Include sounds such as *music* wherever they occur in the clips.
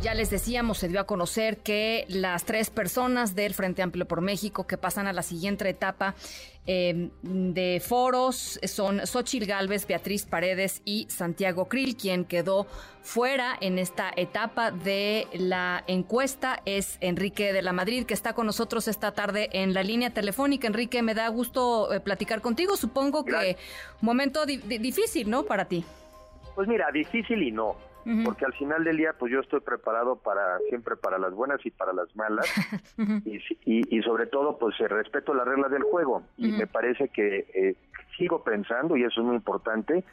Ya les decíamos, se dio a conocer que las tres personas del Frente Amplio por México que pasan a la siguiente etapa em, de foros son Xochil Gálvez, Beatriz Paredes y Santiago Krill. Quien quedó fuera en esta etapa de la encuesta es Enrique de la Madrid, que está con nosotros esta tarde en la línea telefónica. Enrique, me da gusto eh, platicar contigo. Supongo que un momento difícil, ¿no? Para ti. Pues mira, difícil y no porque al final del día pues yo estoy preparado para siempre para las buenas y para las malas. *laughs* Y, y, sobre todo pues eh, respeto las reglas del juego. Y me parece que eh, sigo pensando y eso es muy importante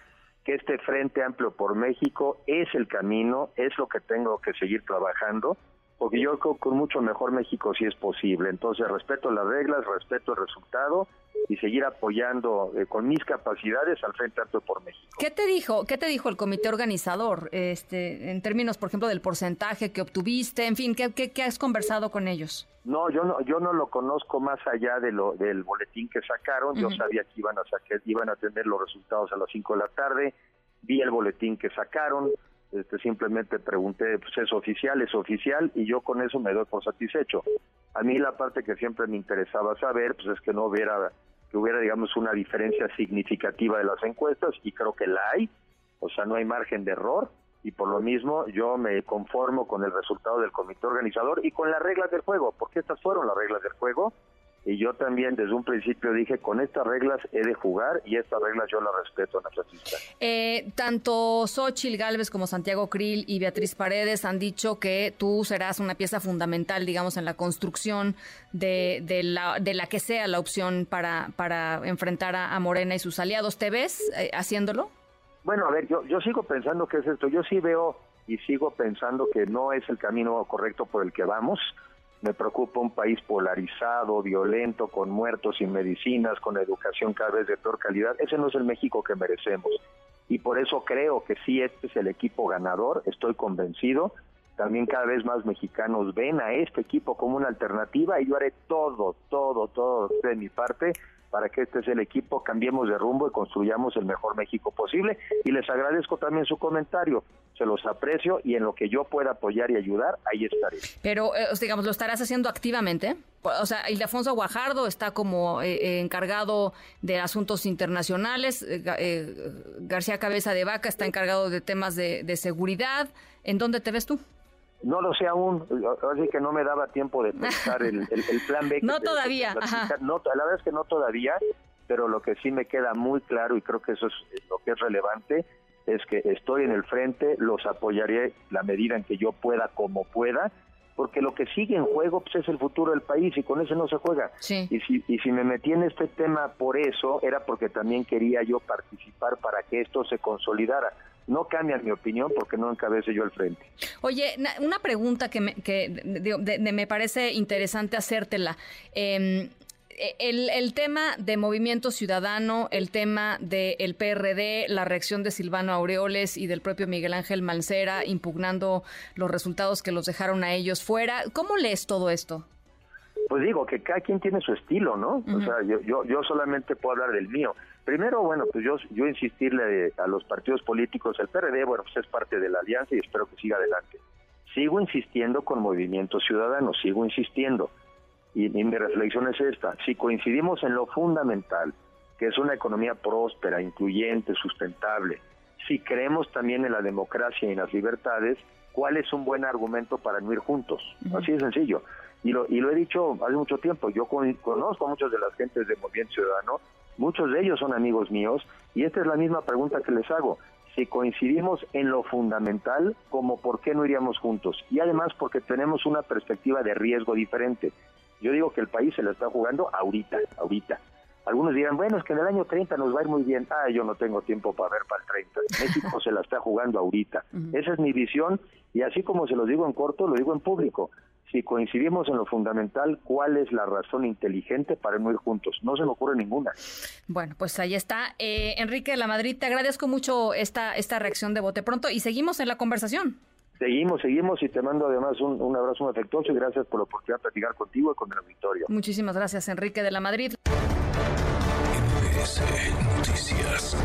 que este Frente Amplio por México es el camino, es lo que tengo que seguir trabajando porque yo creo que con mucho mejor México si es posible. Entonces respeto las reglas, respeto el resultado y seguir apoyando eh, con mis capacidades al Frente Amplio por México. ¿Qué te dijo? ¿Qué te dijo el comité organizador, este, en términos, por ejemplo, del porcentaje que obtuviste? En fin, ¿qué, qué, has conversado con ellos? No, yo no, yo no lo conozco más allá de lo del boletín que sacaron. Yo sabía que iban a sacar, iban a tener los resultados a las 5 de la tarde. Vi el boletín que sacaron este, simplemente pregunté, pues es oficial, es oficial, y yo con eso me doy por satisfecho. A mí la parte que siempre me interesaba saber, pues es que no hubiera, que hubiera, digamos, una diferencia significativa de las encuestas, y creo que la hay, o sea, no hay margen de error, y por lo mismo yo me conformo con el resultado del comité organizador y con las reglas del juego, porque estas fueron las reglas del juego, y yo también desde un principio dije, con estas reglas he de jugar y estas reglas yo las respeto, Ana Francisca. Eh, tanto Xochil Gálvez como Santiago Krill y Beatriz Paredes han dicho que tú serás una pieza fundamental, digamos, en la construcción de, de, la, de la que sea la opción para, para enfrentar a, Morena y sus aliados. ¿Te ves eh, haciéndolo? Bueno, a ver, yo, yo sigo pensando que es esto. Yo sí veo y sigo pensando que no es el camino correcto por el que vamos me preocupa un país polarizado, violento, con muertos sin medicinas, con educación cada vez de peor calidad. Ese no es el México que merecemos. Y por eso creo que sí, este es el equipo ganador, estoy convencido. También cada vez más mexicanos ven a este equipo como una alternativa y yo haré todo, todo, todo de mi parte para que este sea el equipo, cambiemos de rumbo y construyamos el mejor México posible. Y les agradezco también su comentario, se los aprecio y en lo que yo pueda apoyar y ayudar, ahí estaré. Pero, eh, digamos, ¿lo estarás haciendo activamente? O sea, Ildefonso Guajardo está como eh, eh, encargado de asuntos internacionales, García Cabeza de Vaca está encargado de temas de, de seguridad. ¿En dónde te ves tú? No lo sé aún, así que no me daba tiempo de pensar el, plan B. *laughs* no todavía. no, la verdad es que no todavía, pero lo que sí me queda muy claro y creo que eso es lo que es relevante es que estoy en el frente, los apoyaré la medida en que yo pueda, como pueda, porque lo que sigue en juego pues, es el futuro del país y con eso no se juega. Y, si, y si me metí en este tema por eso, era porque también quería yo participar para que esto se consolidara no cambia mi opinión porque no encabece yo el frente. Oye, una pregunta que me, que me parece interesante hacértela. Em, e, el, tema de Movimiento Ciudadano, el tema del PRD, la reacción de Silvano Aureoles y del propio Miguel Ángel Mancera impugnando los resultados que los dejaron a ellos fuera. ¿Cómo lees todo esto? Pues digo que cada quien tiene su estilo, ¿no? O sea, yo, yo, yo solamente puedo hablar del mío. Primero, bueno, pues yo, yo insistirle a los partidos políticos, el PRD, bueno, pues es parte de la alianza y espero que siga adelante. Sigo insistiendo con Movimiento Ciudadano, sigo insistiendo. Y, mi reflexión es esta, si coincidimos en lo fundamental, que es una economía próspera, incluyente, sustentable, si creemos también en la democracia y en las libertades, ¿cuál es un buen argumento para no ir juntos? Así de sencillo. Y lo, y lo he dicho hace mucho tiempo, yo conozco a muchas de las gentes de Movimiento Ciudadano Muchos de ellos son amigos míos y esta es la misma pregunta que les hago. Si coincidimos en lo fundamental, como por qué no iríamos juntos? Y además porque tenemos una perspectiva de riesgo diferente. Yo digo que el país se la está jugando ahorita, ahorita. Algunos dirán, bueno, es que en el año 30 nos va a ir muy bien. Ah, yo no tengo tiempo para ver para el 30. México se la está jugando ahorita. Esa es mi visión y así como se lo digo en corto, lo digo en público si coincidimos en lo fundamental, ¿cuál es la razón inteligente para no ir juntos? No se me ocurre ninguna. Bueno, pues ahí está. Eh, Enrique de la Madrid, te agradezco mucho esta, esta reacción de Bote Pronto y seguimos en la conversación. Seguimos, seguimos y te mando además un, un abrazo muy afectuoso y gracias por la oportunidad de platicar contigo y con el auditorio. Muchísimas gracias, Enrique de la Madrid. Noticias.